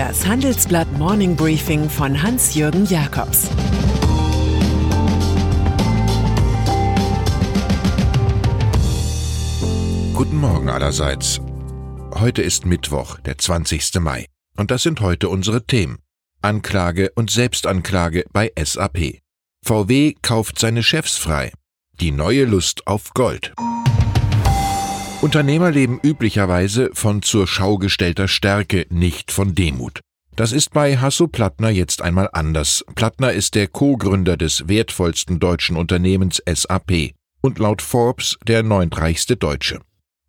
Das Handelsblatt Morning Briefing von Hans-Jürgen Jakobs Guten Morgen allerseits. Heute ist Mittwoch, der 20. Mai. Und das sind heute unsere Themen. Anklage und Selbstanklage bei SAP. VW kauft seine Chefs frei. Die neue Lust auf Gold. Unternehmer leben üblicherweise von zur Schau gestellter Stärke, nicht von Demut. Das ist bei Hasso Plattner jetzt einmal anders. Plattner ist der Co-Gründer des wertvollsten deutschen Unternehmens SAP und laut Forbes der neuntreichste Deutsche.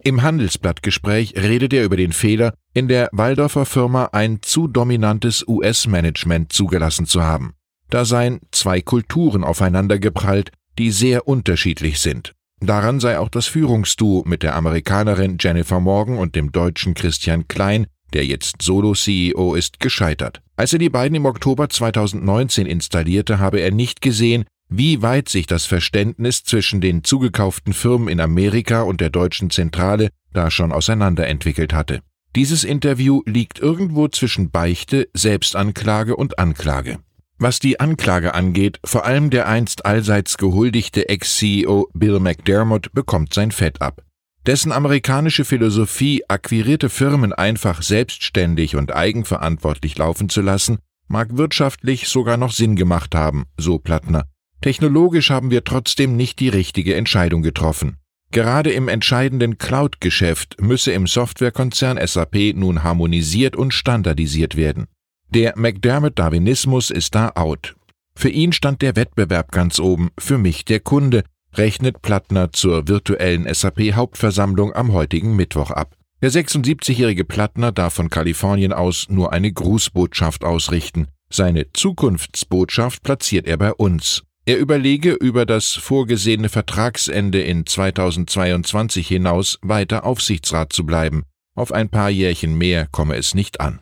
Im Handelsblattgespräch redet er über den Fehler, in der Waldorfer Firma ein zu dominantes US-Management zugelassen zu haben. Da seien zwei Kulturen aufeinandergeprallt, die sehr unterschiedlich sind. Daran sei auch das Führungsduo mit der Amerikanerin Jennifer Morgan und dem deutschen Christian Klein, der jetzt Solo-CEO ist, gescheitert. Als er die beiden im Oktober 2019 installierte, habe er nicht gesehen, wie weit sich das Verständnis zwischen den zugekauften Firmen in Amerika und der deutschen Zentrale da schon auseinanderentwickelt hatte. Dieses Interview liegt irgendwo zwischen Beichte, Selbstanklage und Anklage. Was die Anklage angeht, vor allem der einst allseits gehuldigte Ex-CEO Bill McDermott bekommt sein Fett ab. Dessen amerikanische Philosophie, akquirierte Firmen einfach selbstständig und eigenverantwortlich laufen zu lassen, mag wirtschaftlich sogar noch Sinn gemacht haben, so Plattner. Technologisch haben wir trotzdem nicht die richtige Entscheidung getroffen. Gerade im entscheidenden Cloud-Geschäft müsse im Softwarekonzern SAP nun harmonisiert und standardisiert werden. Der McDermott-Darwinismus ist da out. Für ihn stand der Wettbewerb ganz oben, für mich der Kunde, rechnet Plattner zur virtuellen SAP-Hauptversammlung am heutigen Mittwoch ab. Der 76-jährige Plattner darf von Kalifornien aus nur eine Grußbotschaft ausrichten. Seine Zukunftsbotschaft platziert er bei uns. Er überlege, über das vorgesehene Vertragsende in 2022 hinaus weiter Aufsichtsrat zu bleiben. Auf ein paar Jährchen mehr komme es nicht an.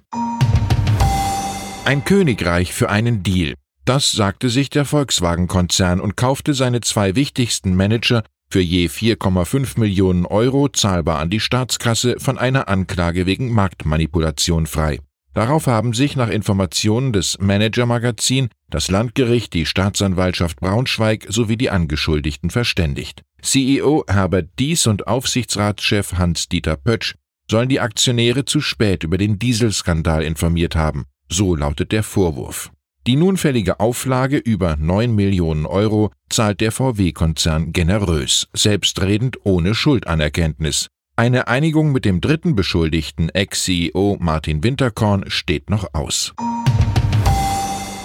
Ein Königreich für einen Deal. Das sagte sich der Volkswagen-Konzern und kaufte seine zwei wichtigsten Manager für je 4,5 Millionen Euro zahlbar an die Staatskasse von einer Anklage wegen Marktmanipulation frei. Darauf haben sich nach Informationen des Manager-Magazin das Landgericht, die Staatsanwaltschaft Braunschweig sowie die Angeschuldigten verständigt. CEO Herbert Dies und Aufsichtsratschef Hans-Dieter Pötsch sollen die Aktionäre zu spät über den Dieselskandal informiert haben. So lautet der Vorwurf. Die nun fällige Auflage über 9 Millionen Euro zahlt der VW-Konzern generös, selbstredend ohne Schuldanerkenntnis. Eine Einigung mit dem dritten Beschuldigten, Ex-CEO Martin Winterkorn, steht noch aus.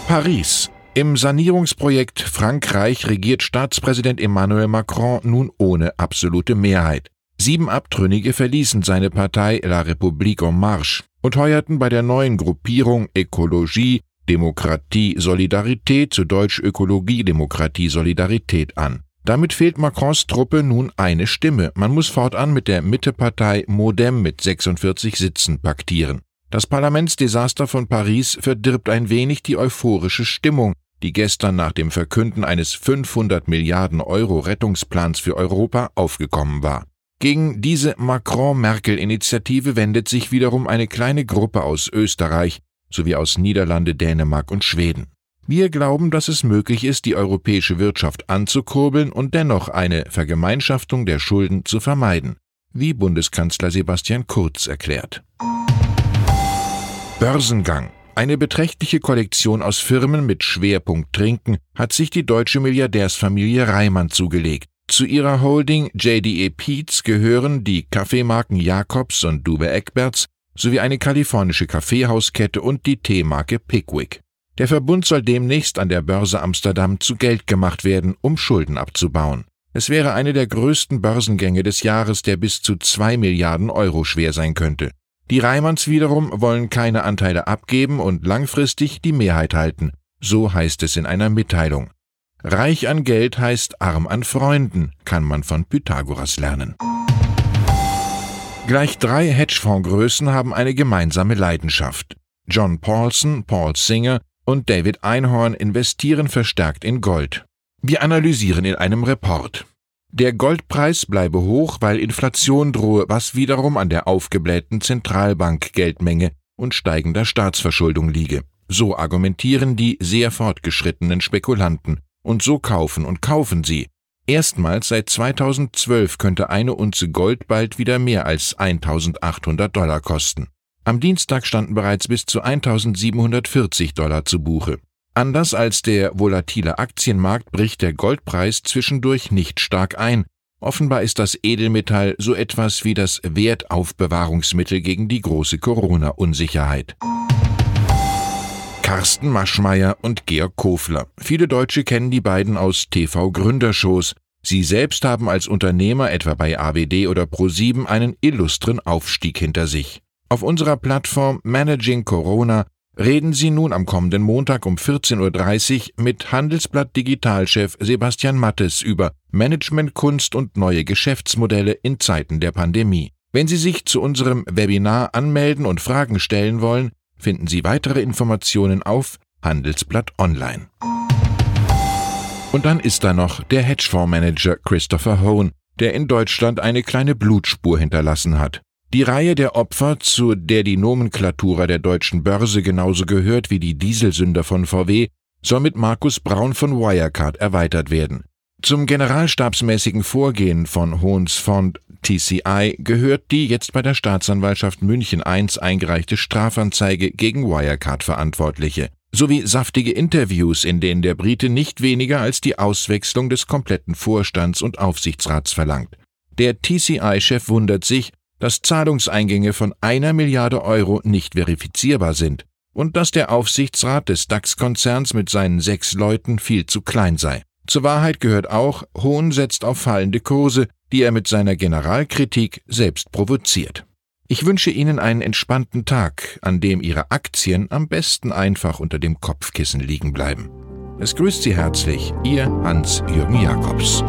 Paris. Im Sanierungsprojekt Frankreich regiert Staatspräsident Emmanuel Macron nun ohne absolute Mehrheit. Sieben Abtrünnige verließen seine Partei La République en Marche und heuerten bei der neuen Gruppierung Ökologie, Demokratie, Solidarität zu Deutsch Ökologie, Demokratie, Solidarität an. Damit fehlt Macrons Truppe nun eine Stimme. Man muss fortan mit der Mittepartei Modem mit 46 Sitzen paktieren. Das Parlamentsdesaster von Paris verdirbt ein wenig die euphorische Stimmung, die gestern nach dem Verkünden eines 500 Milliarden Euro Rettungsplans für Europa aufgekommen war. Gegen diese Macron-Merkel-Initiative wendet sich wiederum eine kleine Gruppe aus Österreich sowie aus Niederlande, Dänemark und Schweden. Wir glauben, dass es möglich ist, die europäische Wirtschaft anzukurbeln und dennoch eine Vergemeinschaftung der Schulden zu vermeiden, wie Bundeskanzler Sebastian Kurz erklärt. Börsengang eine beträchtliche Kollektion aus Firmen mit Schwerpunkt Trinken hat sich die deutsche Milliardärsfamilie Reimann zugelegt. Zu ihrer Holding JDE Peets gehören die Kaffeemarken Jacobs und Dube Egberts sowie eine kalifornische Kaffeehauskette und die Teemarke Pickwick. Der Verbund soll demnächst an der Börse Amsterdam zu Geld gemacht werden, um Schulden abzubauen. Es wäre eine der größten Börsengänge des Jahres, der bis zu zwei Milliarden Euro schwer sein könnte. Die Reimanns wiederum wollen keine Anteile abgeben und langfristig die Mehrheit halten. So heißt es in einer Mitteilung. Reich an Geld heißt arm an Freunden, kann man von Pythagoras lernen. Gleich drei Hedgefondsgrößen haben eine gemeinsame Leidenschaft. John Paulson, Paul Singer und David Einhorn investieren verstärkt in Gold. Wir analysieren in einem Report. Der Goldpreis bleibe hoch, weil Inflation drohe, was wiederum an der aufgeblähten Zentralbankgeldmenge und steigender Staatsverschuldung liege. So argumentieren die sehr fortgeschrittenen Spekulanten. Und so kaufen und kaufen sie. Erstmals seit 2012 könnte eine Unze Gold bald wieder mehr als 1800 Dollar kosten. Am Dienstag standen bereits bis zu 1740 Dollar zu Buche. Anders als der volatile Aktienmarkt bricht der Goldpreis zwischendurch nicht stark ein. Offenbar ist das Edelmetall so etwas wie das Wertaufbewahrungsmittel gegen die große Corona-Unsicherheit. Carsten Maschmeyer und Georg Kofler. Viele Deutsche kennen die beiden aus TV-Gründershows. Sie selbst haben als Unternehmer etwa bei AWD oder Pro7 einen illustren Aufstieg hinter sich. Auf unserer Plattform Managing Corona reden Sie nun am kommenden Montag um 14.30 Uhr mit Handelsblatt Digitalchef Sebastian Mattes über Managementkunst und neue Geschäftsmodelle in Zeiten der Pandemie. Wenn Sie sich zu unserem Webinar anmelden und Fragen stellen wollen, finden Sie weitere Informationen auf Handelsblatt Online. Und dann ist da noch der Hedgefondsmanager Christopher Hone, der in Deutschland eine kleine Blutspur hinterlassen hat. Die Reihe der Opfer, zu der die Nomenklatura der deutschen Börse genauso gehört wie die Dieselsünder von VW, soll mit Markus Braun von Wirecard erweitert werden. Zum generalstabsmäßigen Vorgehen von Hohns Fond TCI gehört die jetzt bei der Staatsanwaltschaft München I eingereichte Strafanzeige gegen Wirecard-Verantwortliche sowie saftige Interviews, in denen der Brite nicht weniger als die Auswechslung des kompletten Vorstands und Aufsichtsrats verlangt. Der TCI-Chef wundert sich, dass Zahlungseingänge von einer Milliarde Euro nicht verifizierbar sind und dass der Aufsichtsrat des DAX-Konzerns mit seinen sechs Leuten viel zu klein sei. Zur Wahrheit gehört auch, Hohn setzt auf fallende Kurse, die er mit seiner Generalkritik selbst provoziert. Ich wünsche Ihnen einen entspannten Tag, an dem Ihre Aktien am besten einfach unter dem Kopfkissen liegen bleiben. Es grüßt Sie herzlich, Ihr Hans-Jürgen Jakobs.